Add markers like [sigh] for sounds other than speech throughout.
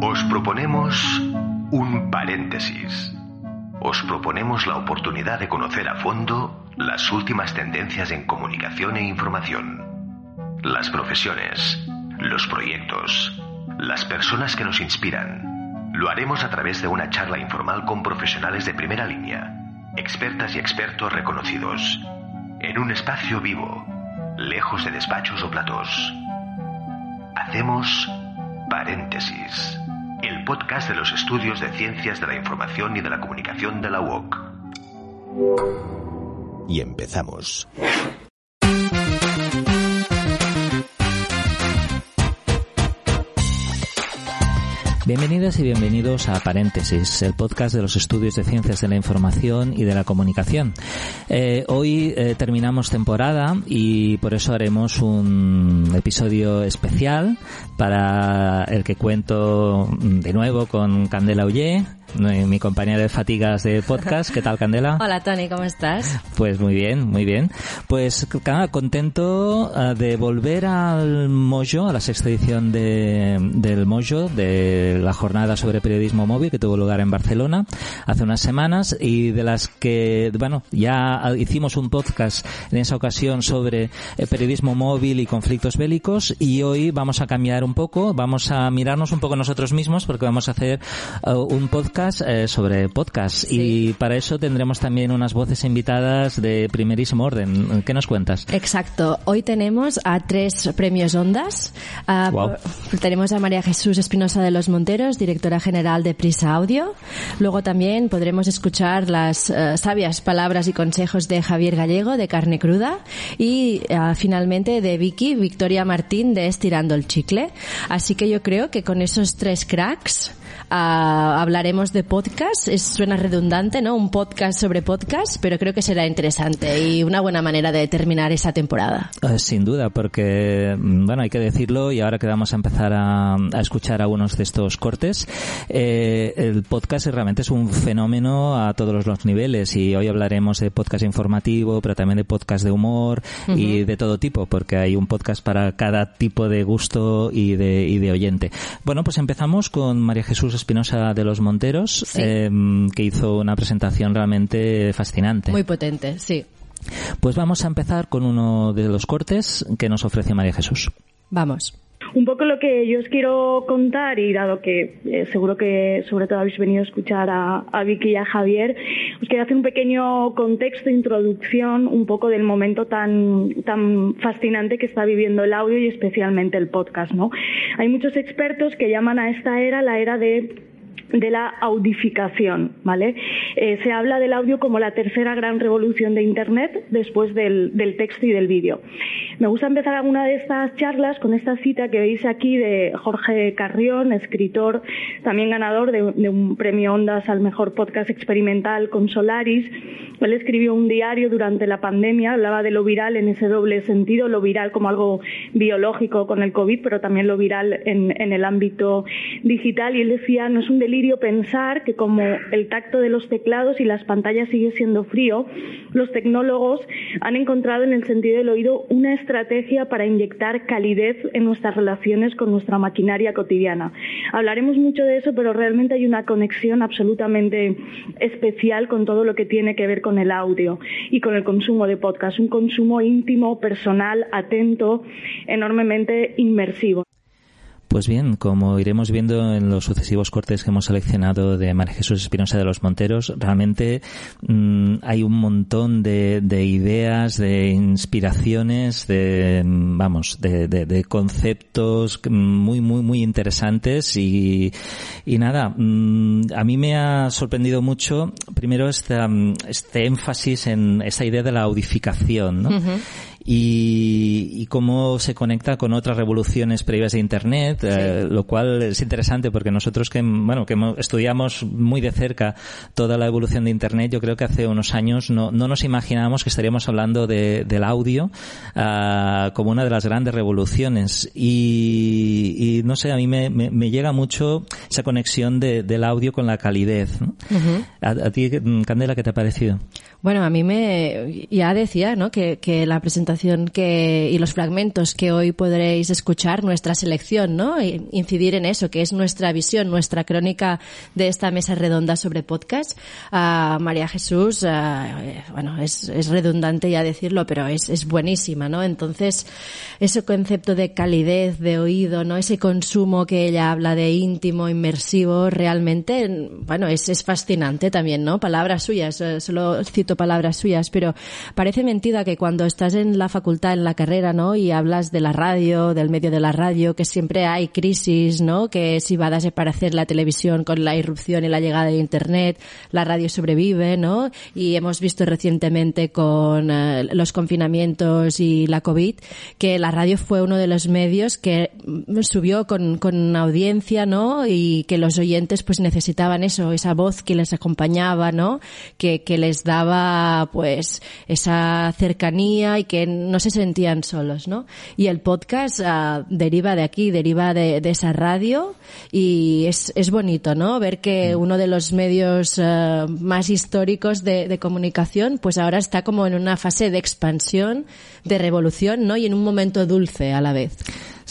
Os proponemos un paréntesis. Os proponemos la oportunidad de conocer a fondo las últimas tendencias en comunicación e información, las profesiones, los proyectos, las personas que nos inspiran. Lo haremos a través de una charla informal con profesionales de primera línea, expertas y expertos reconocidos, en un espacio vivo, lejos de despachos o platos. Hacemos paréntesis, el podcast de los estudios de ciencias de la información y de la comunicación de la UOC. Y empezamos. Bienvenidas y bienvenidos a Paréntesis, el podcast de los estudios de ciencias de la información y de la comunicación. Eh, hoy eh, terminamos temporada y por eso haremos un episodio especial para el que cuento de nuevo con Candela Ullé, mi compañera de fatigas de podcast. ¿Qué tal, Candela? [laughs] Hola, Tony, ¿cómo estás? Pues muy bien, muy bien. Pues contento uh, de volver al Mojo, a la sexta edición de, del Mojo, de la jornada sobre periodismo móvil que tuvo lugar en Barcelona hace unas semanas y de las que, bueno, ya hicimos un podcast en esa ocasión sobre eh, periodismo móvil y conflictos bélicos y hoy vamos a cambiar un poco, vamos a mirarnos un poco nosotros mismos porque vamos a hacer un podcast eh, sobre podcast Sí. y para eso tendremos también unas voces invitadas de primerísimo orden. ¿Qué nos cuentas? Exacto. Hoy tenemos a tres premios Ondas. Ah, Guau. por- Tenemos a María Jesús Espinosa de los Monteros, directora general de Prisa Audio. Luego también podremos escuchar las eh, sabias palabras y consejos de Javier Gallego de Carne Cruda y ah, finalmente de Vicky Victoria Martín de Estirando el Chicle. Así que yo creo que con esos tres cracks ah, hablaremos de podcast. Es, suena redundante, ¿no? Un podcast sobre podcast, pero creo que será interesante y una buena manera de terminar esa temporada. Eh, Sin duda, porque, mm, bueno, hay que decirlo y ahora que vamos a empezar a, a escuchar algunos de estos cortes, eh, el podcast realmente es un fenómeno a todos los, los niveles y hoy hablaremos de podcast informativo, pero también de podcast de humor y de todo tipo, porque hay un podcast para cada tipo de gusto y de, y de oyente. Bueno, pues empezamos con María Jesús Espinosa de los Monteros, Sí. eh, que hizo una presentación realmente fascinante. Muy potente, sí. Pues vamos a empezar con uno de los cortes que nos ofrece María Jesús. Vamos. Un poco lo que yo os quiero contar, y dado que eh, seguro que sobre todo habéis venido a escuchar a, a Vicky y a Javier, os quiero hacer un pequeño contexto, introducción, un poco del momento tan, tan fascinante que está viviendo el audio y especialmente el podcast, ¿no? Hay muchos expertos que llaman a esta era la era de de la audificación, ¿vale? Eh, se habla del audio como la tercera gran revolución de Internet después del, del texto y del vídeo. Me gusta empezar alguna de estas charlas con esta cita que veis aquí de Jorge Carrión, escritor, también ganador de, un premio Ondas al mejor podcast experimental con Solaris. Él escribió un diario durante la pandemia, hablaba de lo viral en ese doble sentido, lo viral como algo biológico con el COVID, pero también lo viral en, en el ámbito digital. Y él decía, no es un delirio pensar que como el tacto de los teclados y las pantallas sigue siendo frío, los tecnólogos han encontrado en el sentido del oído una estrategia para inyectar calidez en nuestras relaciones con nuestra maquinaria cotidiana. Hablaremos mucho de eso, pero realmente hay una conexión absolutamente especial con todo lo que tiene que ver con el audio y con el consumo de podcast, un consumo íntimo, personal, atento, enormemente inmersivo. Pues bien, como iremos viendo en los sucesivos cortes que hemos seleccionado de María Jesús Espinosa de los Monteros, realmente mm, hay un montón de, de ideas, de inspiraciones, de, mm, vamos, de, de- de conceptos muy, muy, muy interesantes y, nada, mm, a mí me ha sorprendido mucho, primero, esta, este énfasis en esta idea de la audificación, ¿no? Y, y cómo se conecta con otras revoluciones previas de Internet, eh, lo cual es interesante porque nosotros que, bueno, que estudiamos muy de cerca toda la evolución de Internet, yo creo que hace unos años no, no nos imaginábamos que estaríamos hablando de, del audio ah, como una de las grandes revoluciones. Y, y no sé, a mí me, me, me llega mucho esa conexión de- del audio con la calidez. ¿no? a, a ti, Candela, ¿qué te ha parecido? Bueno, a mí me, ya decía, ¿no? Que, que la presentación que, y los fragmentos que hoy podréis escuchar, nuestra selección, ¿no? incidir en eso, que es nuestra visión, nuestra crónica de esta mesa redonda sobre podcast. María Jesús, uh, bueno, es, es, redundante ya decirlo, pero es, es buenísima, ¿no? Entonces, ese concepto de calidez, de oído, ¿no? Ese consumo que ella habla de íntimo, inmersivo, realmente, bueno, es, es fascinante también, ¿no? Palabras suyas, eh, solo cito palabras suyas, pero parece mentira que cuando estás en la facultad, en la carrera, ¿no? Y hablas de la radio, del medio de la radio, que siempre hay crisis, ¿no? Que si va a desaparecer la televisión con la irrupción y la llegada de Internet, la radio sobrevive, ¿no? Y hemos visto recientemente con eh, los confinamientos y la COVID que la radio fue uno de los medios que subió con, con audiencia, ¿no? Y que los oyentes pues necesitaban eso, esa voz que les acompañaba, ¿no? Que, que les daba pues esa cercanía y que no se sentían solos, ¿no? Y el podcast uh, deriva de aquí, deriva de, de, esa radio y es, es bonito, ¿no? Ver que mm. uno de los medios uh, más históricos de, de comunicación pues ahora está como en una fase de expansión, de revolución, ¿no? Y en un momento dulce a la vez.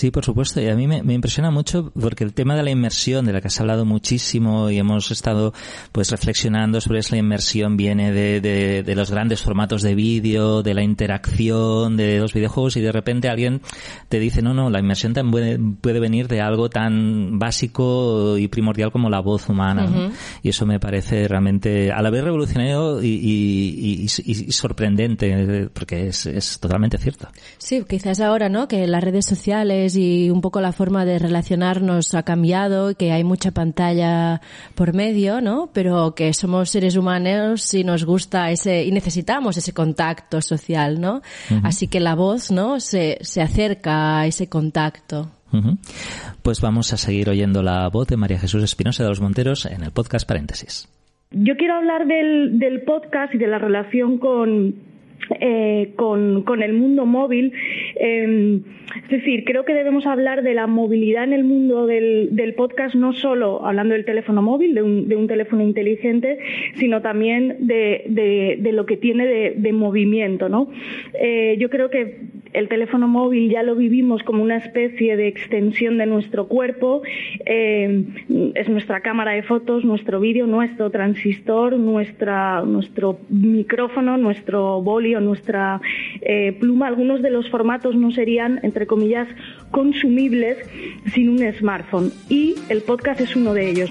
Sí, por supuesto. Y a mí me, me, impresiona mucho porque el tema de la inmersión, de la que has hablado muchísimo y hemos estado pues reflexionando sobre esa inmersión, viene de, de, de los grandes formatos de vídeo, de la interacción, de los videojuegos y de repente alguien te dice, no, no, la inmersión también puede, puede venir de algo tan básico y primordial como la voz humana. Uh -huh. ¿no? Y eso me parece realmente a la vez revolucionario y, y, y, y sorprendente porque es, es totalmente cierto. Sí, quizás ahora, ¿no? Que las redes sociales y un poco la forma de relacionarnos ha cambiado, que hay mucha pantalla por medio, ¿no? Pero que somos seres humanos y nos gusta ese, y necesitamos ese contacto social, ¿no? Uh -huh. Así que la voz, ¿no? Se, se acerca a ese contacto. Uh -huh. Pues vamos a seguir oyendo la voz de María Jesús Espinosa de los Monteros en el podcast Paréntesis. Yo quiero hablar del, del podcast y de la relación con, eh, con, el mundo móvil. Eh, es decir, creo que debemos hablar de la movilidad en el mundo del, podcast, no solo hablando del teléfono móvil, de un, teléfono inteligente, sino también de, lo que tiene de, movimiento. ¿no? Eh, yo creo que el teléfono móvil ya lo vivimos como una especie de extensión de nuestro cuerpo, eh, es nuestra cámara de fotos, nuestro vídeo, nuestro transistor, nuestra, nuestro micrófono, nuestro boli nuestra eh, pluma. Algunos de los formatos no serían, entre comillas, consumibles sin un smartphone y el podcast es uno de ellos.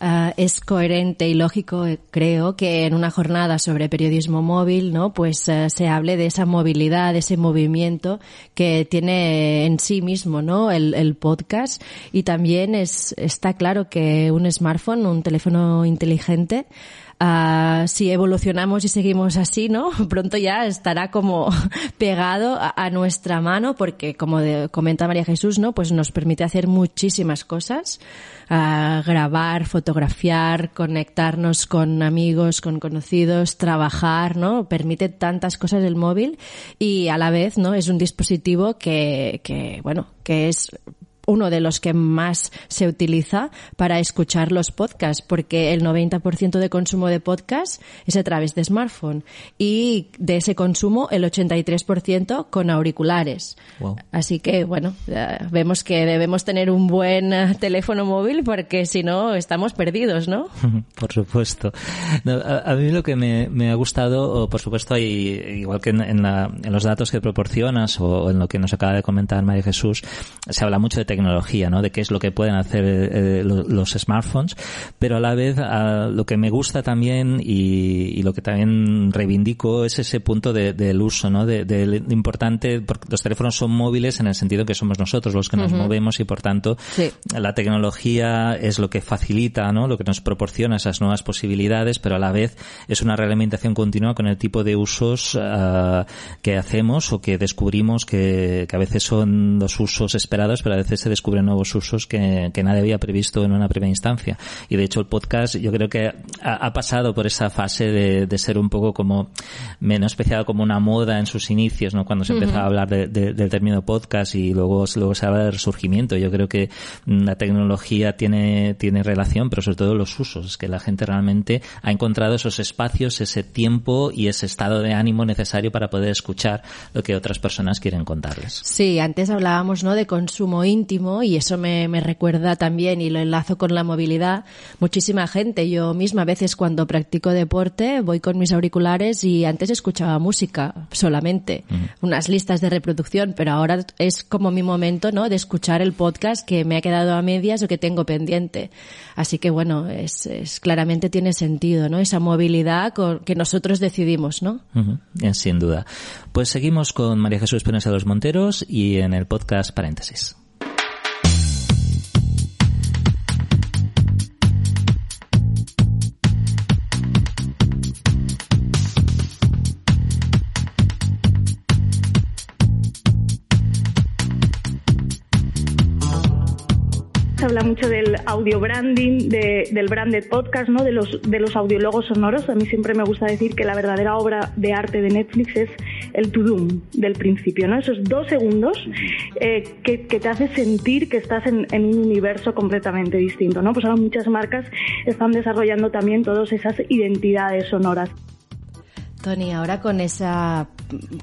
Uh, es coherente y lógico, eh, creo, que en una jornada sobre periodismo móvil, ¿no? Pues uh, se hable de esa movilidad, de ese movimiento que tiene en sí mismo, ¿no? El, el, podcast y también es, está claro que un smartphone, un teléfono inteligente, Uh, si evolucionamos y seguimos así, ¿no? [laughs] Pronto ya estará como [laughs] pegado a, nuestra mano porque, como de, comenta María Jesús, ¿no? Pues nos permite hacer muchísimas cosas. Uh, grabar, fotografiar, conectarnos con amigos, con conocidos, trabajar, ¿no? Permite tantas cosas el móvil y a la vez, ¿no? Es un dispositivo que, que bueno, que es uno de los que más se utiliza para escuchar los podcasts, porque el 90% de consumo de podcasts es a través de smartphone y de ese consumo el 83% con auriculares. Wow. Así que, bueno, vemos que debemos tener un buen eh, teléfono móvil porque si no estamos perdidos, ¿no? [laughs] por supuesto. No, a, a, mí lo que me, me, ha gustado, por supuesto, hay, igual que en, en, la, en, los datos que proporcionas o en lo que nos acaba de comentar María Jesús, se habla mucho de tecnología, ¿no? De qué es lo que pueden hacer eh, los smartphones, pero a la vez a, lo que me gusta también y, y, lo que también reivindico es ese punto de, del uso, ¿no? De, de, importante, porque los teléfonos son móviles en el sentido que somos nosotros los que nos uh -huh. movemos y por tanto sí. la tecnología es lo que facilita, ¿no? Lo que nos proporciona esas nuevas posibilidades, pero a la vez es una realimentación continua con el tipo de usos uh, que hacemos o que descubrimos que, que a veces son los usos esperados, pero a veces se descubren nuevos usos que, que nadie había previsto en una primera instancia. Y de hecho el podcast yo creo que ha, pasado por esa fase de, de, ser un poco como menos especial como una moda en sus inicios, ¿no? Cuando se empezaba a hablar de, del término podcast y luego, luego se habla de resurgimiento. Yo creo que la tecnología tiene, tiene relación, pero sobre todo los usos. Es que la gente realmente ha encontrado esos espacios, ese tiempo y ese estado de ánimo necesario para poder escuchar lo que otras personas quieren contarles. Sí, antes hablábamos, ¿no? De consumo íntimo y eso me, me recuerda también y lo enlazo con la movilidad. Muchísima gente, yo misma a veces cuando practico deporte voy con mis auriculares y antes escuchaba música solamente, unas listas de reproducción, pero ahora es como mi momento, ¿no? De escuchar el podcast que me ha quedado a medias o que tengo pendiente. Así que bueno, es, es claramente tiene sentido, ¿no? Esa movilidad que nosotros decidimos, ¿no? Sin duda. Pues seguimos con María Jesús Espinosa de los Monteros y en el podcast Paréntesis. Mucho del audio branding, del branded podcast, ¿no? De los, de los audiólogos sonoros. A mí siempre me gusta decir que la verdadera obra de arte de Netflix es el to doom del principio, ¿no? Esos dos segundos eh, que, te hace sentir que estás en, en, un universo completamente distinto, ¿no? Pues ahora muchas marcas están desarrollando también todas esas identidades sonoras. Tony, ahora con esa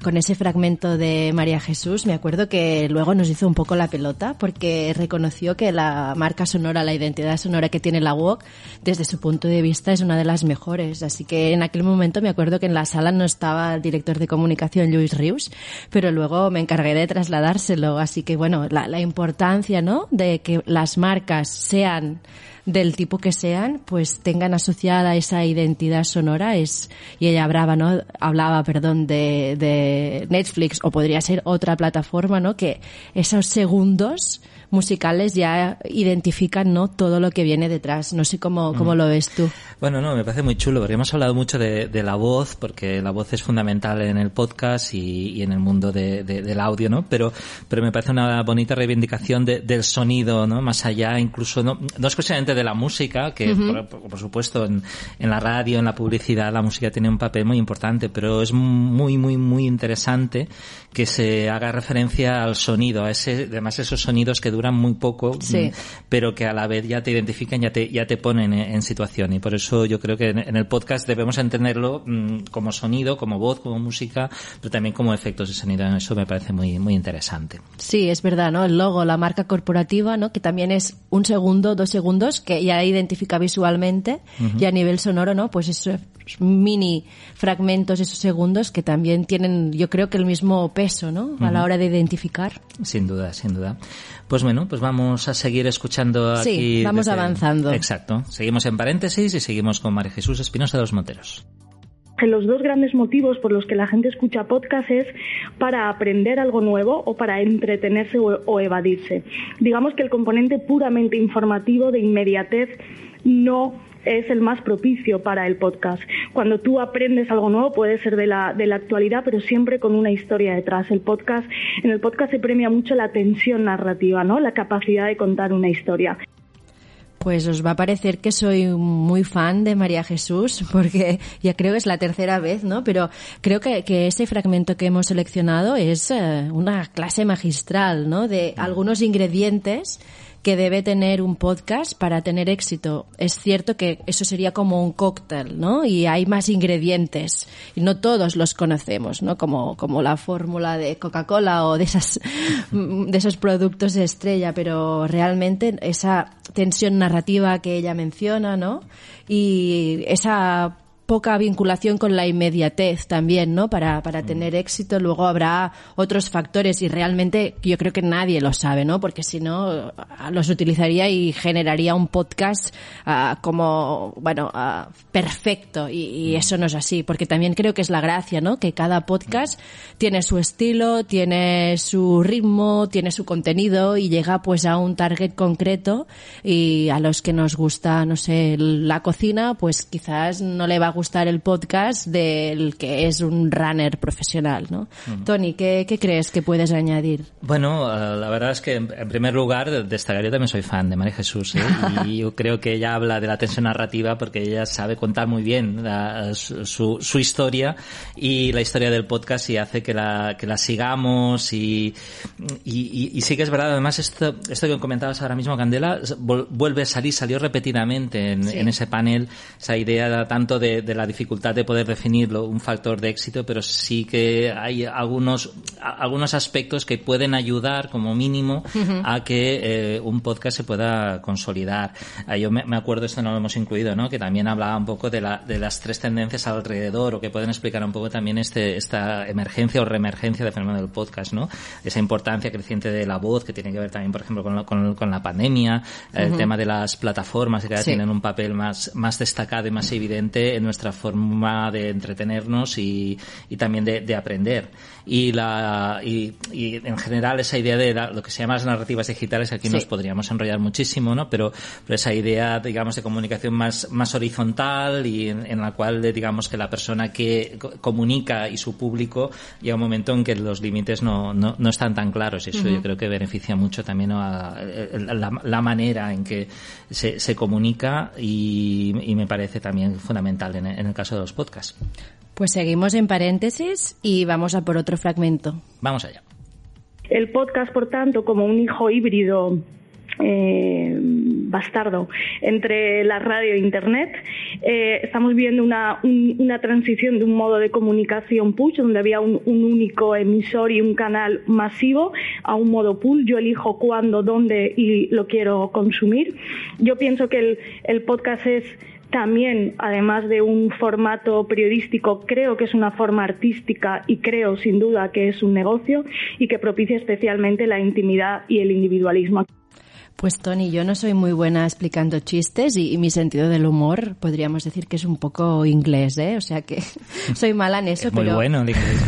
con ese fragmento de María Jesús, me acuerdo que luego nos hizo un poco la pelota porque reconoció que la marca sonora, la identidad sonora que tiene la WOC, desde su punto de vista es una de las mejores. Así que en aquel momento me acuerdo que en la sala no estaba el director de comunicación Luis Rius, pero luego me encargué de trasladárselo. Así que bueno, la, la importancia, ¿no? De que las marcas sean del tipo que sean, pues tengan asociada esa identidad sonora es, y ella hablaba, ¿no? Hablaba, perdón, de, de Netflix o podría ser otra plataforma, ¿no? Que esos segundos musicales ya identifican no todo lo que viene detrás. No sé cómo, cómo lo ves tú. Bueno, no, me parece muy chulo, porque hemos hablado mucho de, de la voz, porque la voz es fundamental en el podcast y, y en el mundo de, del audio, ¿no? Pero, pero me parece una bonita reivindicación del sonido, ¿no? Más allá, incluso, no, no exclusivamente de la música, que por, por, supuesto en, en la radio, en la publicidad, la música tiene un papel muy importante, pero es muy, muy, muy interesante que se haga referencia al sonido, a ese, además esos sonidos que duran muy poco, mm, pero que a la vez ya te identifican, ya te, ya te ponen en, situación. Y por eso yo creo que en, el podcast debemos entenderlo mm, como sonido, como voz, como música, pero también como efectos de sonido. Eso me parece muy, muy interesante. Sí, es verdad, ¿no? El logo, la marca corporativa, ¿no? Que también es un segundo, dos segundos, que ya identifica visualmente y a nivel sonoro, ¿no? Pues esos mini fragmentos, esos segundos que también tienen, yo creo que el mismo peso, ¿no? A la hora de identificar. Sin duda, sin duda. Pues bueno, pues vamos a seguir escuchando aquí. Sí, vamos avanzando. Exacto. Seguimos en paréntesis y seguimos con María Jesús Espinosa de los Monteros. Los dos grandes motivos por los que la gente escucha podcast es para aprender algo nuevo o para entretenerse o, o evadirse. Digamos que el componente puramente informativo de inmediatez no es el más propicio para el podcast. Cuando tú aprendes algo nuevo, puede ser de la, de la actualidad, pero siempre con una historia detrás. El podcast, en el podcast se premia mucho la tensión narrativa, ¿no? La capacidad de contar una historia. Pues os va a parecer que soy muy fan de María Jesús, [laughs] porque ya creo que es la tercera vez, ¿no? Pero creo que, que ese fragmento que hemos seleccionado es eh, una clase magistral, ¿no? De algunos ingredientes que debe tener un podcast para tener éxito. Es cierto que eso sería como un cóctel, ¿no? Y hay más ingredientes y no todos los conocemos, ¿no? Como, como la fórmula de Coca-Cola o de esas, [laughs] de esos productos de estrella, pero realmente esa tensión narrativa que ella menciona, ¿no? Y esa poca vinculación con la inmediatez también, ¿no? Para, para mm. tener éxito. Luego habrá otros factores y realmente yo creo que nadie lo sabe, ¿no? Porque si no, los utilizaría y generaría un podcast uh, como, bueno, uh, perfecto. Y, y, mm. eso no es así, porque también creo que es la gracia, ¿no? Que cada podcast tiene su estilo, tiene su ritmo, tiene su contenido y llega pues a un target concreto y a los que nos gusta, no sé, la cocina, pues quizás no le va a gustar el podcast del que es un runner profesional, ¿no? Tony, ¿qué, ¿qué, crees que puedes añadir? Bueno, eh, la verdad es que en primer lugar destacaría también soy fan de María Jesús ¿eh? [laughs] y yo creo que ella habla de la tensión narrativa porque ella sabe contar muy bien su, su, historia y la historia del podcast y hace que la, que la sigamos y, y, y, sí que es verdad, además esto, esto que comentabas ahora mismo, Candela, vuelve a salir, salió repetidamente en, en ese panel esa idea tanto de, de, la dificultad de poder definirlo, un factor de éxito, pero sí que hay algunos, algunos aspectos que pueden ayudar como mínimo a que eh, un podcast se pueda consolidar. Ah, yo me, acuerdo, esto no lo hemos incluido, ¿no? que también hablaba un poco de, la, de las tres tendencias alrededor o que pueden explicar un poco también este, esta emergencia o reemergencia del fenómeno del podcast, ¿no? Esa importancia creciente de la voz que tiene que ver también, por ejemplo, con, con, con la pandemia, el tema de las plataformas que cada tienen un papel más, más destacado y más evidente en nuestra forma de entretenernos y, y también de, de aprender. Y la y, y, en general esa idea de lo que se llama las narrativas digitales aquí nos podríamos enrollar muchísimo no pero, pero, esa idea digamos de comunicación más más horizontal y en, la cual digamos que la persona que comunica y su público llega un momento en que los límites no, no, no están tan claros. Y eso yo creo que beneficia mucho también a, la, la, manera en que se, se comunica y, y, me parece también fundamental en, en el caso de los podcasts pues seguimos en paréntesis y vamos a por otro fragmento. Vamos allá. El podcast, por tanto, como un hijo híbrido eh, bastardo entre la radio e Internet. Eh, estamos viendo una, un, una, transición de un modo de comunicación push, donde había un, un, único emisor y un canal masivo, a un modo pull. Yo elijo cuándo, dónde y lo quiero consumir. Yo pienso que el, el podcast es también, además de un formato periodístico, creo que es una forma artística y creo sin duda que es un negocio y que propicia especialmente la intimidad y el individualismo. Pues Tony, yo no soy muy buena explicando chistes y, mi sentido del humor podríamos decir que es un poco inglés, ¿eh? O sea que [laughs] soy mala en eso. Es muy bueno,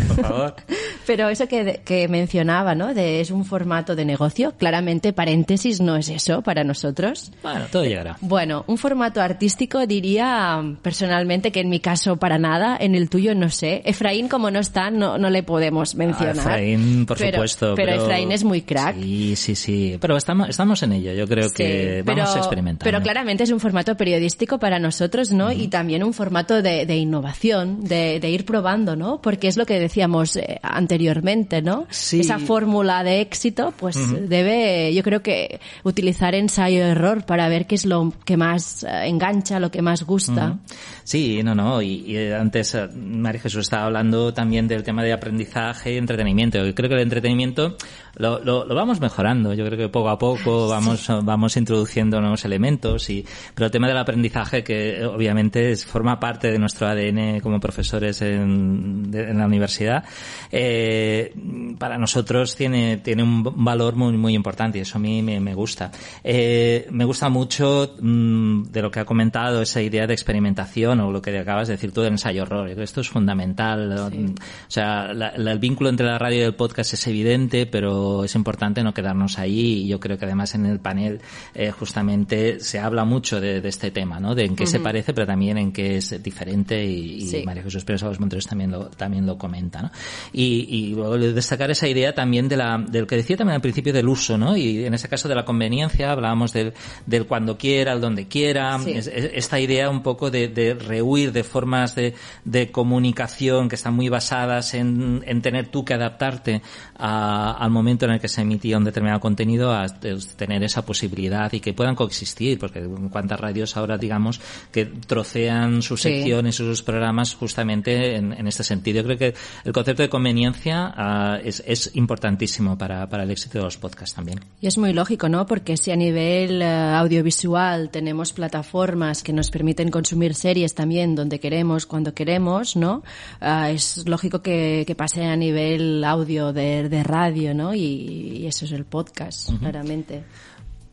por favor. [laughs] pero eso que, que, mencionaba, ¿no? De es un formato de negocio, claramente paréntesis no es eso para nosotros. Bueno, todo llegará. Bueno, un formato artístico diría personalmente que en mi caso para nada, en el tuyo no sé. Efraín como no está, no, no le podemos mencionar. Efraín, por supuesto. Pero, pero, Efraín es muy crack. Sí, sí, sí. Pero estamos, estamos en ello. Yo creo que vamos a experimentar. Pero claramente es un formato periodístico para nosotros, ¿no? Y también un formato de, de innovación, de, de, ir probando, ¿no? Porque es lo que decíamos eh, anteriormente, ¿no? Sí. Esa fórmula de éxito, pues debe, yo creo que utilizar ensayo-error para ver qué es lo que más eh, engancha, lo que más gusta. Sí, no, no. Y, y antes eh, María Jesús estaba hablando también del tema de aprendizaje y entretenimiento. Yo creo que el entretenimiento lo, lo, lo, vamos mejorando. Yo creo que poco a poco vamos, sí. vamos introduciendo nuevos elementos. Y, pero el tema del aprendizaje, que obviamente es, forma parte de nuestro ADN como profesores en, de, en la universidad, eh, para nosotros tiene, tiene un valor muy, muy importante y eso a mí me, me gusta. Eh, me gusta mucho mmm, de lo que ha comentado, esa idea de experimentación o lo que acabas de decir tú del ensayo-horror. Esto es fundamental. Sí. O sea, la, la, el vínculo entre la radio y el podcast es evidente, pero es importante no quedarnos ahí yo creo que además en el panel eh, justamente se habla mucho de, de, este tema, ¿no? De en qué uh -huh. se parece, pero también en qué es diferente y, y sí. María Jesús Pérez Los Monteros también lo, también lo comenta, ¿no? Y, y luego destacar esa idea también de, la, de lo que decía también al principio del uso, ¿no? Y en ese caso de la conveniencia, hablábamos del, del cuando quiera, el donde quiera, sí. es, es, esta idea un poco de, de rehuir de formas de, de, comunicación que están muy basadas en, en tener tú que adaptarte a, al momento en el que se emitía un determinado contenido, a tener esa posibilidad y que puedan coexistir, porque cuántas radios ahora, digamos, que trocean sus sí. secciones, sus programas justamente en, en, este sentido. Yo creo que el concepto de conveniencia uh, es, es, importantísimo para, para, el éxito de los podcasts también. Y es muy lógico, ¿no? Porque si a nivel uh, audiovisual tenemos plataformas que nos permiten consumir series también donde queremos, cuando queremos, ¿no? Uh, es lógico que, que, pase a nivel audio de, de radio, ¿no? Y, y, eso es el podcast, uh -huh. claramente.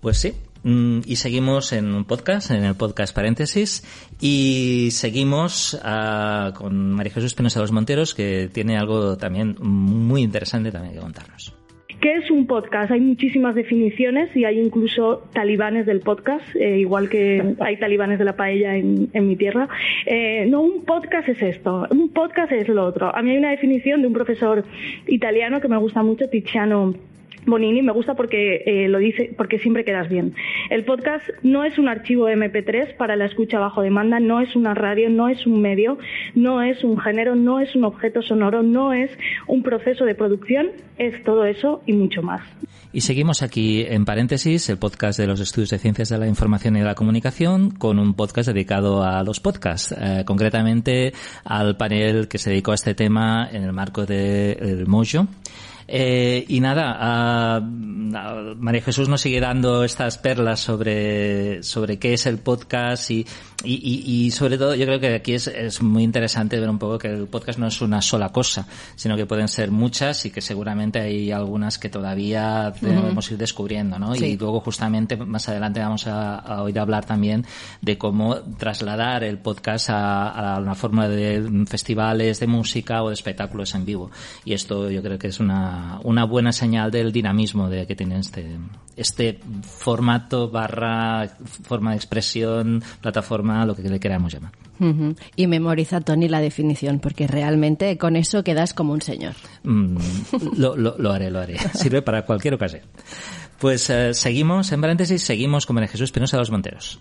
Pues sí, mm, y seguimos en un podcast, en el podcast Paréntesis, y seguimos uh, con María Jesús Penosa de los Monteros, que tiene algo también muy interesante también que contarnos. ¿Qué es un podcast? Hay muchísimas definiciones y hay incluso talibanes del podcast, eh, igual que hay talibanes de la paella en, mi tierra. Eh, no, un podcast es esto, un podcast es lo otro. A mí hay una definición de un profesor italiano que me gusta mucho, Tiziano Bonini me gusta porque eh, lo dice, porque siempre quedas bien. El podcast no es un archivo MP3 para la escucha bajo demanda, no es una radio, no es un medio, no es un género, no es un objeto sonoro, no es un proceso de producción, es todo eso y mucho más. Y seguimos aquí en paréntesis el podcast de los estudios de ciencias de la información y de la comunicación con un podcast dedicado a los podcasts, eh, concretamente al panel que se dedicó a este tema en el marco del Mojo. Eh, y nada, María Jesús nos sigue dando estas perlas sobre, sobre qué es el podcast y, y, y, sobre todo yo creo que aquí es, es, muy interesante ver un poco que el podcast no es una sola cosa, sino que pueden ser muchas y que seguramente hay algunas que todavía debemos ir descubriendo, ¿no? Y luego justamente más adelante vamos a, a, oír hablar también de cómo trasladar el podcast a, a una forma de festivales de música o de espectáculos en vivo. Y esto yo creo que es una una, buena señal del dinamismo de que tiene este, este formato barra forma de expresión, plataforma, lo que le queramos llamar. Y memoriza, Tony, la definición, porque realmente con eso quedas como un señor. Mm, lo, lo, haré, lo haré. [laughs] Sirve para cualquier ocasión. Pues eh, seguimos, en paréntesis, seguimos con María Jesús Penosa de los Monteros.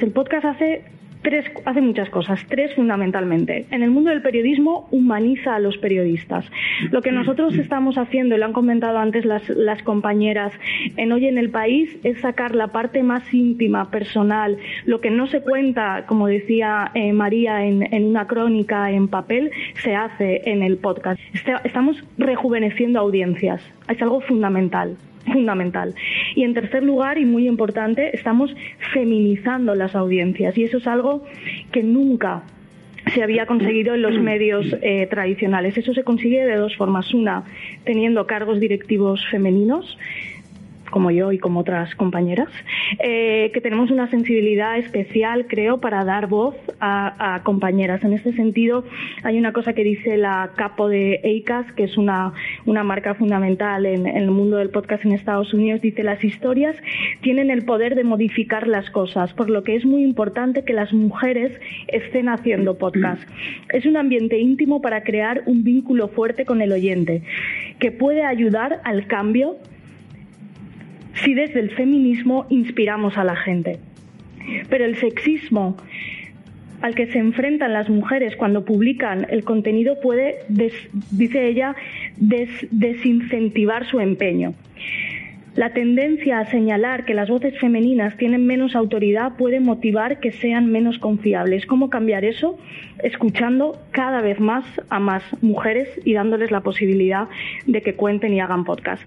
El podcast hace tres, hace muchas cosas, tres fundamentalmente. En el mundo del periodismo humaniza a los periodistas. Lo que nosotros estamos haciendo, y lo han comentado antes las, compañeras en Hoy en el País, es sacar la parte más íntima, personal, lo que no se cuenta, como decía eh, María, en, una crónica en papel, se hace en el podcast. Estamos rejuveneciendo audiencias. Es algo fundamental fundamental. Y en tercer lugar, y muy importante, estamos feminizando las audiencias y eso es algo que nunca se había conseguido en los medios eh, tradicionales. Eso se consigue de dos formas. Una, teniendo cargos directivos femeninos como yo y como otras compañeras, eh, que tenemos una sensibilidad especial, creo, para dar voz a, compañeras. En este sentido, hay una cosa que dice la capo de EICAS, que es una, una marca fundamental en, en, el mundo del podcast en Estados Unidos, dice las historias tienen el poder de modificar las cosas, por lo que es muy importante que las mujeres estén haciendo podcast. Es un ambiente íntimo para crear un vínculo fuerte con el oyente, que puede ayudar al cambio si desde el feminismo inspiramos a la gente. Pero el sexismo al que se enfrentan las mujeres cuando publican el contenido puede, dice ella, desincentivar su empeño. La tendencia a señalar que las voces femeninas tienen menos autoridad puede motivar que sean menos confiables. ¿Cómo cambiar eso? Escuchando cada vez más a más mujeres y dándoles la posibilidad de que cuenten y hagan podcast.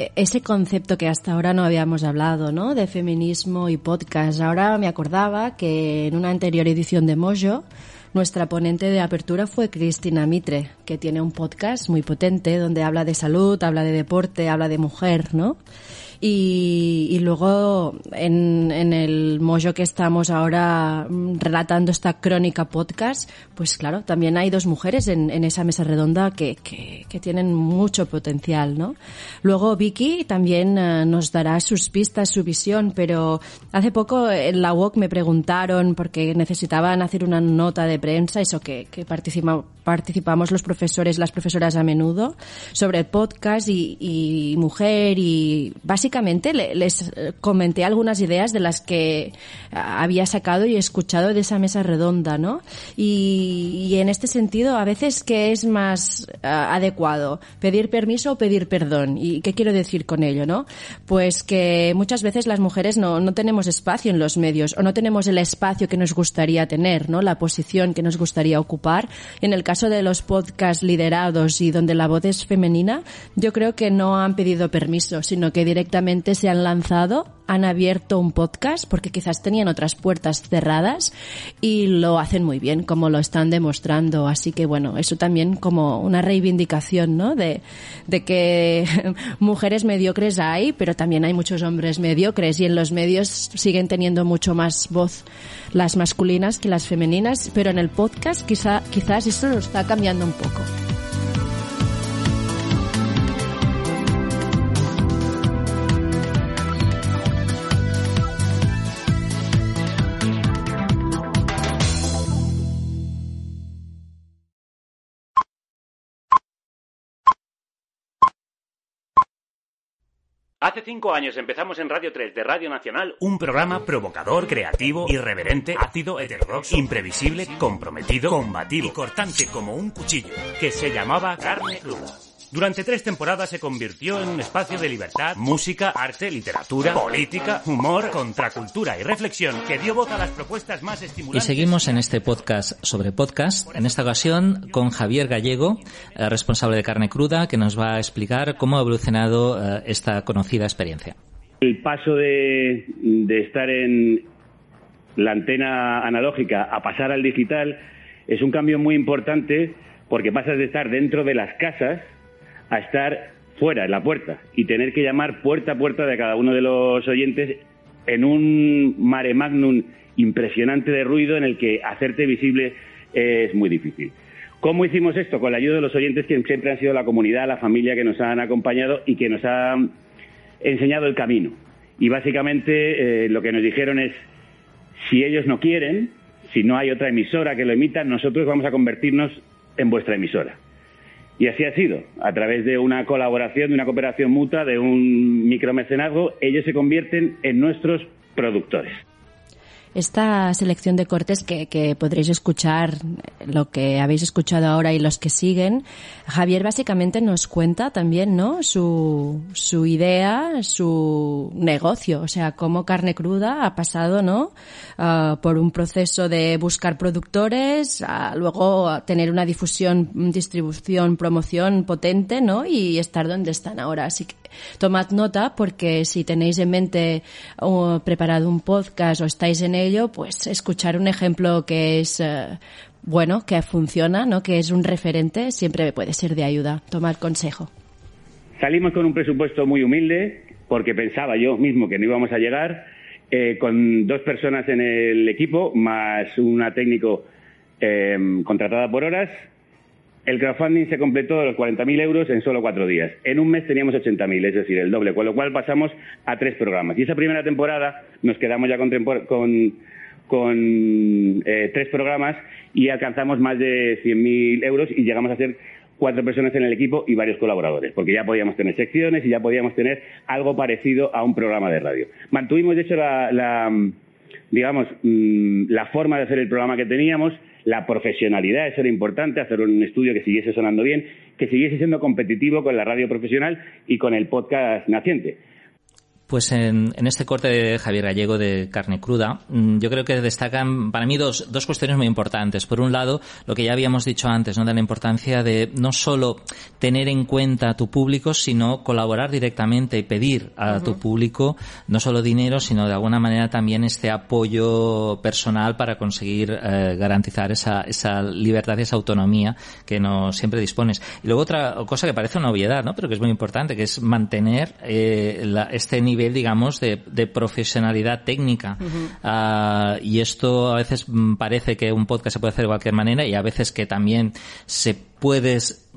E-, ese concepto que hasta ahora no habíamos hablado, ¿no? De feminismo y podcast. Ahora me acordaba que en una anterior edición de Mojo, nuestra ponente de apertura fue Cristina Mitre, que tiene un podcast muy potente donde habla de salud, habla de deporte, habla de mujer, ¿no? Y, luego en, en, el mollo que estamos ahora mm, relatando esta crónica podcast, pues claro, también hay dos mujeres en, en esa mesa redonda que, que, que, tienen mucho potencial, ¿no? Luego Vicky también eh, nos dará sus pistas, su visión, pero hace poco en la UOC me preguntaron porque necesitaban hacer una nota de prensa, eso que, que participa, participamos los profesores, las profesoras a menudo, sobre el podcast y, y mujer y básicamente básicamente les eh, comenté algunas ideas de las que había sacado y escuchado de esa mesa redonda, ¿no? Y, en este sentido, a veces, ¿qué es más ah, adecuado? ¿Pedir permiso o pedir perdón? ¿Y qué quiero decir con ello, no? Pues que muchas veces las mujeres no, no tenemos espacio en los medios o no tenemos el espacio que nos gustaría tener, ¿no? La posición que nos gustaría ocupar. En el caso de los podcasts liderados y donde la voz es femenina, yo creo que no han pedido permiso, sino que se han lanzado, han abierto un podcast porque quizás tenían otras puertas cerradas y lo hacen muy bien, como lo están demostrando. Así que bueno, eso también como una reivindicación, ¿no? De, de que [laughs] mujeres mediocres hay, pero también hay muchos hombres mediocres y en los medios siguen teniendo mucho más voz las masculinas que las femeninas, pero en el podcast quizá, quizás eso lo está cambiando un poco. Hace cinco años empezamos en Radio 3 de Radio Nacional un programa provocador, creativo, irreverente, ácido, heterodoxo, imprevisible, comprometido, combativo y cortante como un cuchillo, que se llamaba Carne Cruda. Durante tres temporadas se convirtió en un espacio de libertad, música, arte, literatura, política, humor, contracultura y reflexión que dio voz a las propuestas más estimulantes. Y seguimos en este podcast sobre podcast, en esta ocasión con Javier Gallego, eh, responsable de Carne Cruda, que nos va a explicar cómo ha evolucionado eh, esta conocida experiencia. El paso de, de estar en la antena analógica a pasar al digital es un cambio muy importante porque pasas de estar dentro de las casas a estar fuera, en la puerta, y tener que llamar puerta a puerta de cada uno de los oyentes en un mare magnum impresionante de ruido en el que hacerte visible es muy difícil. ¿Cómo hicimos esto? Con la ayuda de los oyentes que siempre han sido la comunidad, la familia que nos han acompañado y que nos han enseñado el camino. Y básicamente eh, lo que nos dijeron es, si ellos no quieren, si no hay otra emisora que lo emita, nosotros vamos a convertirnos en vuestra emisora. Y así ha sido. A través de una colaboración, de una cooperación mutua, de un micromecenazgo, ellos se convierten en nuestros productores. Esta selección de cortes que, que, podréis escuchar, lo que habéis escuchado ahora y los que siguen, Javier básicamente nos cuenta también, ¿no? Su, su idea, su negocio, o sea, cómo Carne Cruda ha pasado, ¿no? Uh, por un proceso de buscar productores, a luego tener una difusión, distribución, promoción potente, ¿no? Y estar donde están ahora. Así que tomad nota porque si tenéis en mente uh, preparado un podcast o estáis en ello, pues escuchar un ejemplo que es uh, bueno, que funciona, ¿no? que es un referente, siempre puede ser de ayuda. Tomar consejo. Salimos con un presupuesto muy humilde porque pensaba yo mismo que no íbamos a llegar, eh, con dos personas en el equipo, más una técnico eh, contratada por horas, el crowdfunding se completó de los 40.000 euros en solo cuatro días. En un mes teníamos 80.000, es decir, el doble, con lo cual pasamos a tres programas. Y esa primera temporada nos quedamos ya con, con, con eh, tres programas y alcanzamos más de 100.000 euros y llegamos a ser cuatro personas en el equipo y varios colaboradores, porque ya podíamos tener secciones y ya podíamos tener algo parecido a un programa de radio. Mantuvimos, de hecho, la, la digamos, mm, la forma de hacer el programa que teníamos, la profesionalidad, eso era importante, hacer un estudio que siguiese sonando bien, que siguiese siendo competitivo con la radio profesional y con el podcast naciente. Pues en, en, este corte de Javier Gallego de Carne Cruda, mm, yo creo que destacan para mí dos, dos cuestiones muy importantes. Por un lado, lo que ya habíamos dicho antes, ¿no? De la importancia de no solo tener en cuenta a tu público, sino colaborar directamente y pedir a uh -huh. tu público no solo dinero, sino de alguna manera también este apoyo personal para conseguir eh, garantizar esa, esa libertad y esa autonomía que no siempre dispones. Y luego otra cosa que parece una obviedad, ¿no? Pero que es muy importante, que es mantener eh, la, este nivel nivel, digamos, de, de profesionalidad técnica. Uh -huh. uh, y esto a veces parece que un podcast se puede hacer de cualquier manera y a veces que también se puedes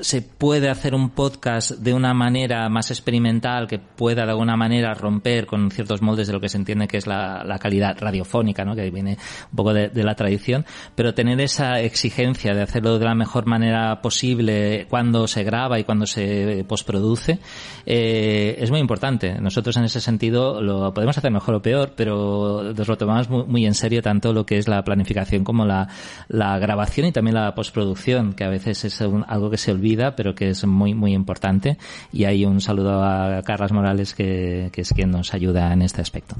se puede hacer un podcast de una manera más experimental que pueda de alguna manera romper con ciertos moldes de lo que se entiende que es la, la calidad radiofónica, ¿no? que viene un poco de, la tradición, pero tener esa exigencia de hacerlo de la mejor manera posible cuando se graba y cuando se postproduce eh, es muy importante. Nosotros en ese sentido lo podemos hacer mejor o peor, pero nos lo tomamos muy, muy en serio tanto lo que es la planificación como la, la grabación y también la postproducción, que a veces es un, algo que se olvida, pero que es muy, muy importante. Y hay un saludo a Carlas Morales, que, que es quien nos ayuda en este aspecto.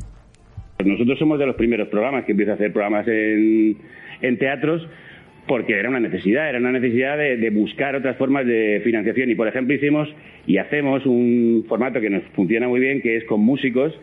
Nosotros somos de los primeros programas que empieza a hacer programas en, en teatros porque era una necesidad, era una necesidad de, de, buscar otras formas de financiación. Y, por ejemplo, hicimos y hacemos un formato que nos funciona muy bien, que es con músicos,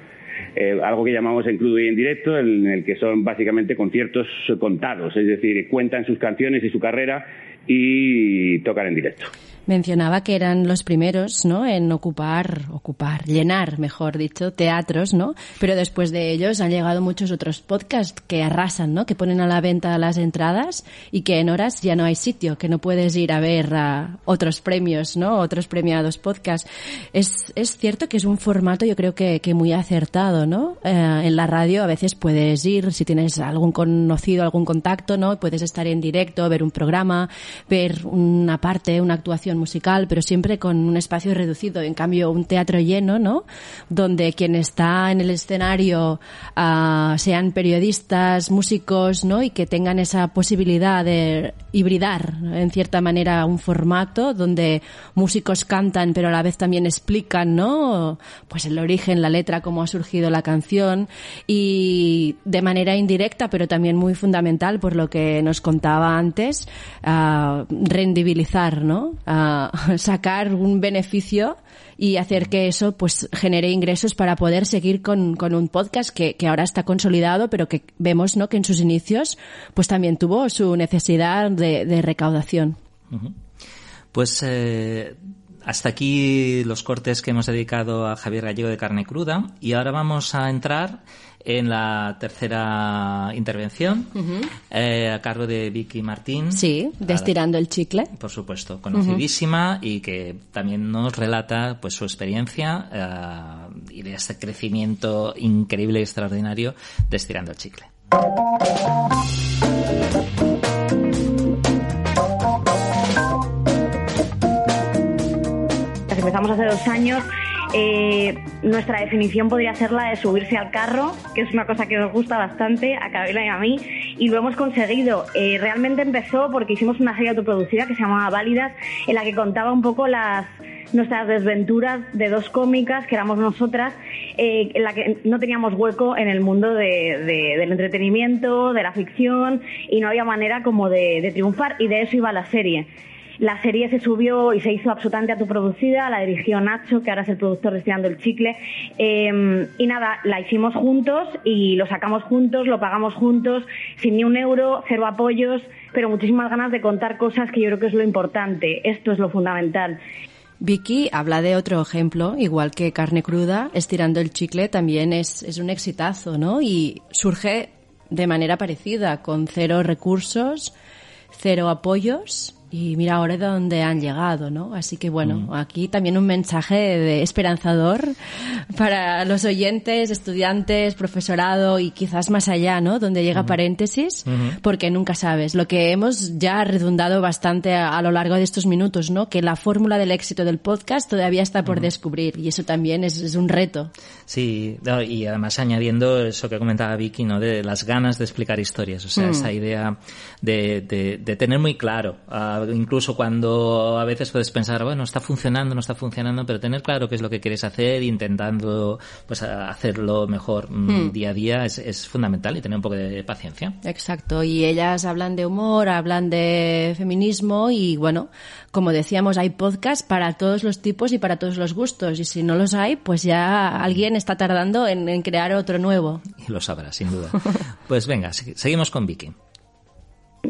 eh, algo que llamamos en crudo y en directo, en el que son básicamente conciertos contados, es decir, cuentan sus canciones y su carrera y tocan en directo. Mencionaba que eran los primeros, ¿no? En ocupar, ocupar, llenar, mejor dicho, teatros, ¿no? Pero después de ellos han llegado muchos otros podcasts que arrasan, ¿no? Que ponen a la venta las entradas y que en horas ya no hay sitio, que no puedes ir a ver a otros premios, ¿no? Otros premiados podcasts. Es, es cierto que es un formato, yo creo que, que muy acertado, ¿no? Eh, en la radio a veces puedes ir, si tienes algún conocido, algún contacto, ¿no? Puedes estar en directo, ver un programa, ver una parte, una actuación musical, pero siempre con un espacio reducido. En cambio, un teatro lleno, ¿no? Donde quien está en el escenario uh, sean periodistas, músicos, ¿no? Y que tengan esa posibilidad de hibridar, en cierta manera, un formato donde músicos cantan, pero a la vez también explican, ¿no? Pues el origen, la letra, cómo ha surgido la canción y de manera indirecta, pero también muy fundamental por lo que nos contaba antes, uh, rendibilizar, ¿no? Uh, [laughs] sacar un beneficio y hacer que eso pues genere ingresos para poder seguir con, con un podcast que, que, ahora está consolidado, pero que vemos ¿no? que en sus inicios pues también tuvo su necesidad de, de recaudación. Pues eh, hasta aquí los cortes que hemos dedicado a Javier Gallego de Carne Cruda y ahora vamos a entrar en la tercera intervención uh -huh. eh, a cargo de Vicky Martín. Sí, de Estirando el Chicle. Por supuesto, conocidísima uh -huh. y que también nos relata pues su experiencia eh, y de este crecimiento increíble y extraordinario de Estirando el Chicle. Empezamos hace dos años eh, nuestra definición podría ser la de subirse al carro, que es una cosa que nos gusta bastante a Cabela y a mí, y lo hemos conseguido. Eh, realmente empezó porque hicimos una serie autoproducida que se llamaba Válidas, en la que contaba un poco las nuestras desventuras de dos cómicas, que éramos nosotras, eh, en la que no teníamos hueco en el mundo de, de, del entretenimiento, de la ficción, y no había manera como de, de triunfar, y de eso iba la serie. La serie se subió y se hizo absolutamente autoproducida, la dirigió Nacho, que ahora es el productor de Estirando el Chicle. Eh, y nada, la hicimos juntos y lo sacamos juntos, lo pagamos juntos, sin ni un euro, cero apoyos, pero muchísimas ganas de contar cosas que yo creo que es lo importante. Esto es lo fundamental. Vicky habla de otro ejemplo, igual que Carne Cruda, Estirando el Chicle también es, es un exitazo, ¿no? Y surge de manera parecida, con cero recursos, cero apoyos y mira ahora de dónde han llegado, ¿no? Así que bueno, mm. aquí también un mensaje de esperanzador [laughs] para los oyentes, estudiantes, profesorado y quizás más allá, ¿no? Donde llega mm. paréntesis, mm -hmm. porque nunca sabes. Lo que hemos ya redundado bastante a, a, lo largo de estos minutos, ¿no? Que la fórmula del éxito del podcast todavía está por descubrir y eso también es, es un reto. Sí, y además añadiendo eso que comentaba Vicky, ¿no? De las ganas de explicar historias, o sea, esa idea de, de, de, tener muy claro uh, incluso cuando a veces puedes pensar, bueno, está funcionando, no está funcionando, pero tener claro qué es lo que quieres hacer, intentando pues hacerlo mejor hmm. día a día es, es, fundamental y tener un poco de paciencia. Exacto, y ellas hablan de humor, hablan de feminismo y bueno, como decíamos, hay podcast para todos los tipos y para todos los gustos y si no los hay, pues ya alguien está tardando en, en crear otro nuevo. Y lo sabrá, sin duda. [laughs] pues venga, seguimos con Vicky.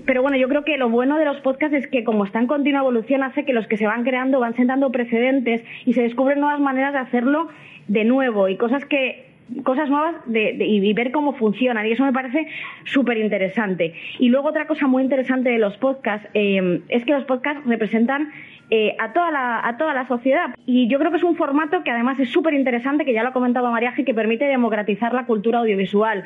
Pero bueno, yo creo que lo bueno de los podcasts es que como está en continua evolución hace que los que se van creando van sentando precedentes y se descubren nuevas maneras de hacerlo de nuevo y cosas que cosas nuevas de, y ver cómo funcionan y eso me parece súper interesante. Y luego otra cosa muy interesante de los podcasts eh, es que los podcasts representan eh, a, toda la, a toda la sociedad y yo creo que es un formato que además es súper interesante, que ya lo ha comentado Mariaje, que permite democratizar la cultura audiovisual.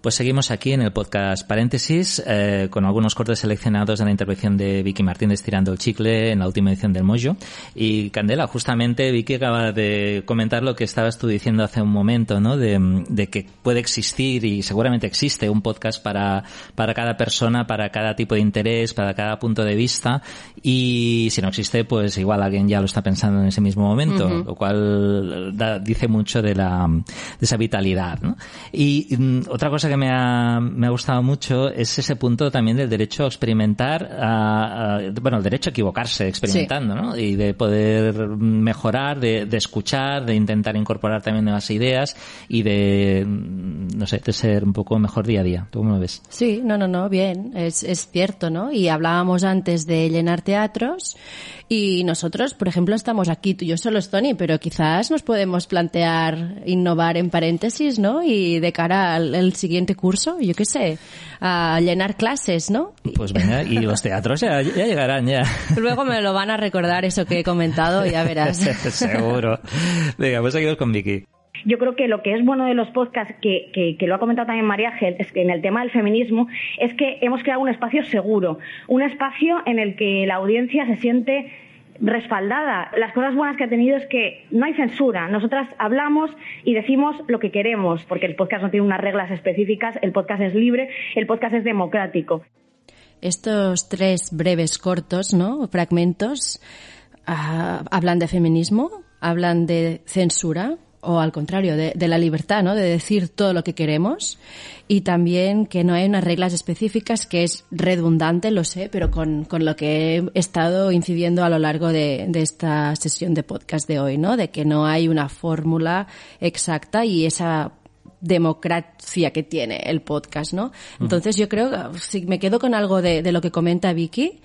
Pues seguimos aquí en el podcast Paréntesis eh, con algunos cortes seleccionados de la intervención de Vicky Martínez tirando el chicle en la última edición del Mojo. Y Candela, justamente Vicky acaba de comentar lo que estabas tú diciendo hace un momento, ¿no? De, de, que puede existir y seguramente existe un podcast para, para cada persona, para cada tipo de interés, para cada punto de vista. Y si no existe, pues igual alguien ya lo está pensando en ese mismo momento, uh -huh. lo cual da, dice mucho de, la, de esa vitalidad, ¿no? Y um, otra cosa que me ha, me ha gustado mucho es ese punto también del derecho a experimentar, a, a, bueno, el derecho a equivocarse experimentando, sí. ¿no? Y de poder mejorar, de, de, escuchar, de intentar incorporar también nuevas ideas y de, no sé, de ser un poco mejor día a día. ¿Tú cómo lo ves? Sí, no, no, no, bien, es, es cierto, ¿no? Y hablábamos antes de llenar teatros y nosotros, por ejemplo, estamos aquí, tú y yo solo, Tony, pero quizás nos podemos plantear innovar en paréntesis, ¿no? Y de cara al, al siguiente curso, yo qué sé, a llenar clases, ¿no? Pues venga, y los teatros ya, ya llegarán ya. Luego me lo van a recordar eso que he comentado, ya verás. [laughs] Seguro. Venga, pues seguimos con Vicky. Yo creo que lo que es bueno de los podcasts, que, que, lo ha comentado también María Gel, es que en el tema del feminismo, es que hemos creado un espacio seguro, un espacio en el que la audiencia se siente respaldada. Las cosas buenas que ha tenido es que no hay censura. Nosotras hablamos y decimos lo que queremos, porque el podcast no tiene unas reglas específicas, el podcast es libre, el podcast es democrático. Estos tres breves cortos, ¿no? Fragmentos ah, hablan de feminismo, hablan de censura, o al contrario, de, la libertad, ¿no? De decir todo lo que queremos y también que no hay unas reglas específicas, que es redundante, lo sé, pero con, con lo que he estado incidiendo a lo largo de, de, esta sesión de podcast de hoy, ¿no? De que no hay una fórmula exacta y esa democracia que tiene el podcast, ¿no? Entonces yo creo, si me quedo con algo de, de, lo que comenta Vicky,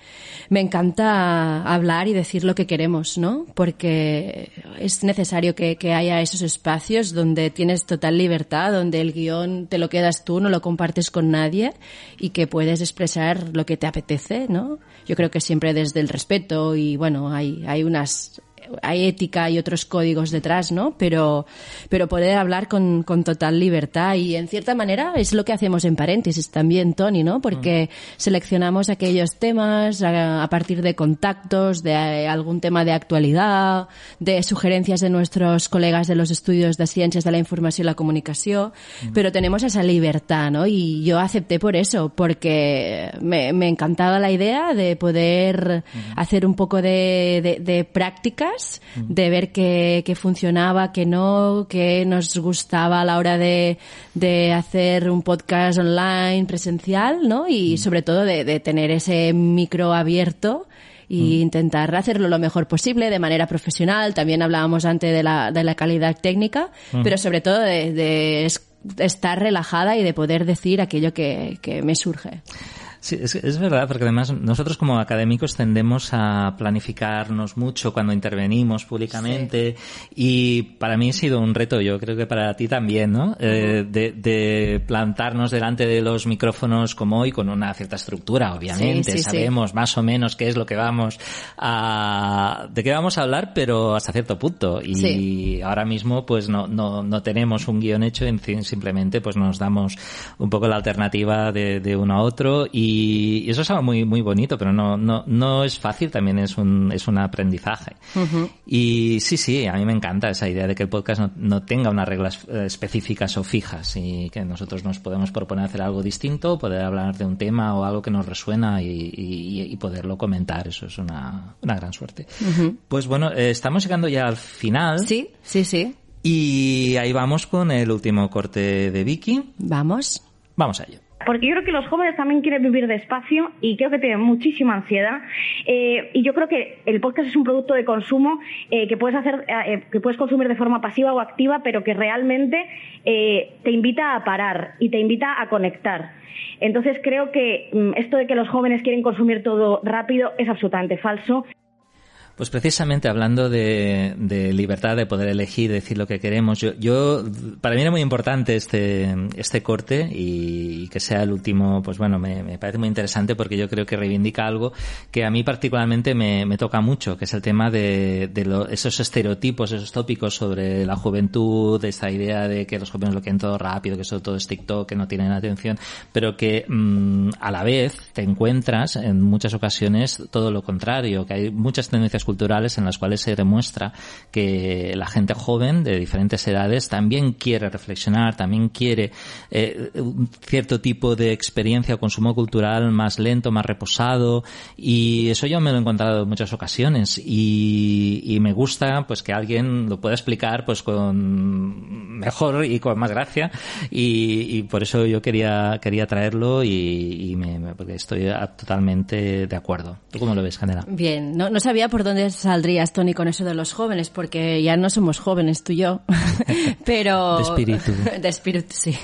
me encanta hablar y decir lo que queremos, ¿no? Porque es necesario que, que haya esos espacios donde tienes total libertad, donde el guion te lo quedas tú, no lo compartes con nadie y que puedes expresar lo que te apetece, ¿no? Yo creo que siempre desde el respeto y bueno, hay, hay unas hay ética y otros códigos detrás, ¿no? Pero, pero poder hablar con, con, total libertad y en cierta manera es lo que hacemos en paréntesis también, Tony, ¿no? Porque mm. seleccionamos aquellos temas a, partir de contactos, de eh, algún tema de actualidad, de sugerencias de nuestros colegas de los estudios de ciencias de la información y la comunicación, mm. pero tenemos esa libertad, ¿no? Y yo acepté por eso, porque me, me encantaba la idea de poder mm. hacer un poco de, de, de de ver qué, funcionaba, qué no, qué nos gustaba a la hora de, hacer un podcast online, presencial, ¿no? Y sobre todo de, tener ese micro abierto e intentar hacerlo lo mejor posible de manera profesional. También hablábamos antes de la, de la calidad técnica, pero sobre todo de, estar relajada y de poder decir aquello que, que me surge. Sí, es, verdad, porque además nosotros como académicos tendemos a planificarnos mucho cuando intervenimos públicamente y para mí ha sido un reto, yo creo que para ti también, ¿no? Eh, de, plantarnos delante de los micrófonos como hoy con una cierta estructura, obviamente, sabemos más o menos qué es lo que vamos a, de qué vamos a hablar, pero hasta cierto punto. Y ahora mismo pues no, no, no tenemos un guion hecho, en fin, simplemente pues nos damos un poco la alternativa de, de uno a otro y y, eso es algo muy, muy bonito, pero no, no, no es fácil, también es un, es un aprendizaje. Y sí, sí, a mí me encanta esa idea de que el podcast no, no tenga unas reglas eh, específicas o fijas y que nosotros nos podemos proponer hacer algo distinto, poder hablar de un tema o algo que nos resuena y, y, poderlo comentar. Eso es una, una gran suerte. Pues bueno, eh, estamos llegando ya al final. Sí, sí, sí. Y ahí vamos con el último corte de Vicky. Vamos. Vamos a ello porque yo creo que los jóvenes también quieren vivir despacio y creo que tienen muchísima ansiedad. Eh, y yo creo que el podcast es un producto de consumo eh, que puedes hacer eh, que puedes consumir de forma pasiva o activa pero que realmente te invita a parar y te invita a conectar. Entonces creo que mm, esto de que los jóvenes quieren consumir todo rápido es absolutamente falso pues precisamente hablando de, libertad, de poder elegir, decir lo que queremos, yo, yo, para mí era muy importante este, este corte y, que sea el último, pues bueno, me, parece muy interesante porque yo creo que reivindica algo que a mí particularmente me, me toca mucho, que es el tema de, de esos estereotipos, esos tópicos sobre la juventud, esta idea de que los jóvenes lo quieren todo rápido, que eso todo es TikTok, que no tienen atención, pero que mm, a la vez te encuentras en muchas ocasiones todo lo contrario, que hay muchas tendencias culturales en las cuales se demuestra que la gente joven de diferentes edades también quiere reflexionar, también quiere eh, un cierto tipo de experiencia o consumo cultural más lento, más reposado y eso yo me lo he encontrado en muchas ocasiones y, y me gusta pues que alguien lo pueda explicar pues con mejor y con más gracia y, y por eso yo quería quería traerlo y, y me, porque estoy totalmente de acuerdo. ¿Tú cómo lo ves, Canela? Bien, no, no sabía por dónde dónde saldrías, Tony, con eso de los jóvenes? Porque ya no somos jóvenes, tú y yo. [laughs] Pero... De espíritu. [laughs] De espíritu, sí.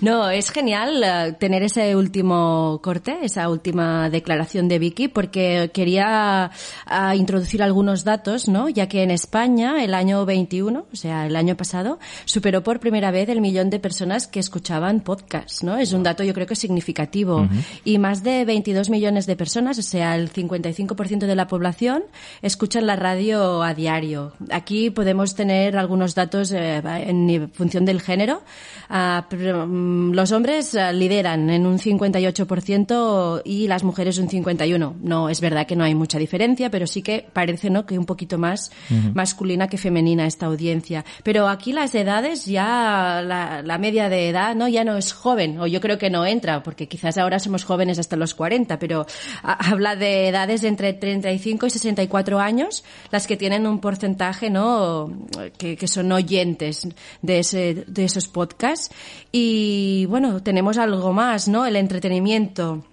no, es genial eh, tener ese último corte, esa última declaración de Vicky, porque quería ah, introducir algunos datos, ¿no? Ya que en España, el año 21, o sea, el año pasado, superó por primera vez el millón de personas que escuchaban podcasts, ¿no? Es un dato yo creo que significativo. Y más de 22 millones de personas, o sea, el 55% de la población, escuchan la radio a diario. Aquí podemos tener algunos datos eh, en función del género. Ah, mm, los hombres ah, lideran en un 58% y las mujeres un 51%. No, es verdad que no hay mucha diferencia, pero sí que parece ¿no? que un poquito más masculina que femenina esta audiencia. Pero aquí las edades ya, la, la media de edad no ya no es joven, o yo creo que no entra, porque quizás ahora somos jóvenes hasta los 40, pero habla de edades entre 35 y 64 años, las que tienen un porcentaje, ¿no? Que, son oyentes de, ese, de esos podcasts. Y bueno, tenemos algo más, ¿no? El entretenimiento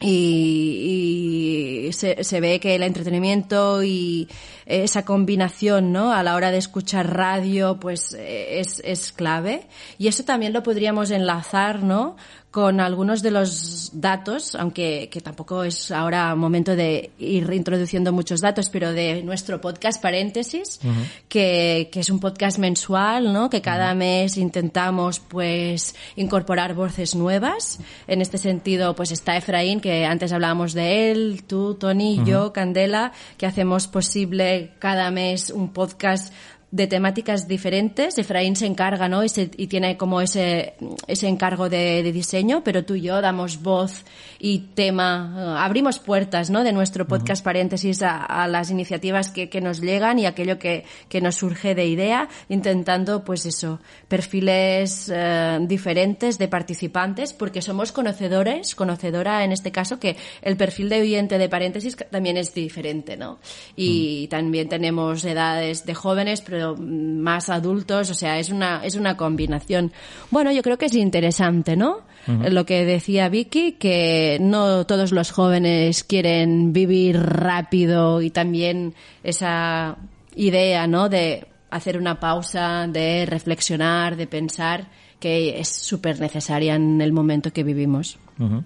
y, y se, se, ve que el entretenimiento y esa combinación ¿no? a la hora de escuchar radio pues es, es clave y eso también lo podríamos enlazar ¿no? Con algunos de los datos, aunque que tampoco es ahora momento de ir reintroduciendo muchos datos, pero de nuestro podcast Paréntesis, uh -huh. que, que, es un podcast mensual, ¿no? Que cada uh -huh. mes intentamos, pues, incorporar voces nuevas. En este sentido, pues está Efraín, que antes hablábamos de él, tú, Tony, uh -huh. yo, Candela, que hacemos posible cada mes un podcast de temáticas diferentes. Efraín se encarga, ¿no? Y, se, y tiene como ese, ese encargo de, de, diseño, pero tú y yo damos voz y tema, uh, abrimos puertas, ¿no? De nuestro podcast uh -huh. paréntesis a, a, las iniciativas que, que, nos llegan y aquello que, que, nos surge de idea, intentando, pues eso, perfiles uh, diferentes de participantes, porque somos conocedores, conocedora en este caso, que el perfil de oyente de paréntesis también es diferente, ¿no? Y uh -huh. también tenemos edades de jóvenes, pero más adultos, o sea, es una, es una combinación. Bueno, yo creo que es interesante, ¿no? Uh -huh. Lo que decía Vicky, que no todos los jóvenes quieren vivir rápido y también esa idea, ¿no? De hacer una pausa, de reflexionar, de pensar, que es súper necesaria en el momento que vivimos. Uh -huh.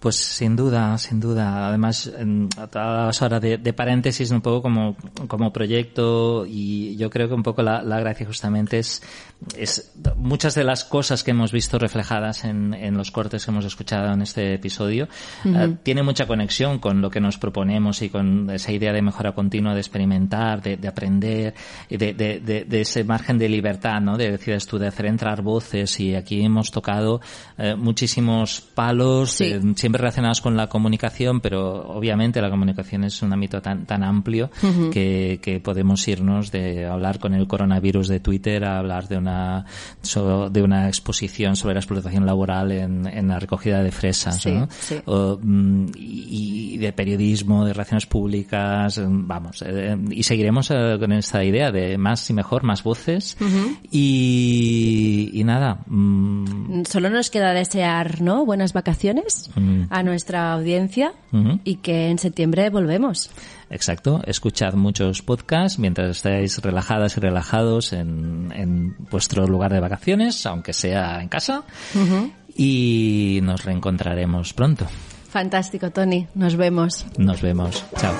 Pues sin duda, sin duda. Además, ahora de, de, paréntesis un poco como, como proyecto y yo creo que un poco la, la gracia justamente es, es muchas de las cosas que hemos visto reflejadas en, en los cortes que hemos escuchado en este episodio uh -huh. uh, tiene mucha conexión con lo que nos proponemos y con esa idea de mejora continua, de experimentar, de, de aprender, de, de, de, ese margen de libertad, ¿no? De decides tú, de hacer entrar voces y aquí hemos tocado uh, muchísimos palos. Sí siempre relacionados con la comunicación, pero obviamente la comunicación es un ámbito tan, tan amplio uh -huh. que, que, podemos irnos de hablar con el coronavirus de Twitter a hablar de una, de una exposición sobre la explotación laboral en, en la recogida de fresas, sí, ¿no? sí. O, mm, y, y, de periodismo, de relaciones públicas, vamos, eh, y seguiremos eh, con esta idea de más y mejor, más voces uh -huh. y, y, nada. Mm. Solo nos queda desear, ¿no? Buenas vacaciones. Mm a nuestra audiencia uh -huh. y que en septiembre volvemos. Exacto, escuchad muchos podcasts mientras estáis relajadas y relajados en, en vuestro lugar de vacaciones, aunque sea en casa, uh -huh. y nos reencontraremos pronto. Fantástico, Tony. Nos vemos. Nos vemos. Chao.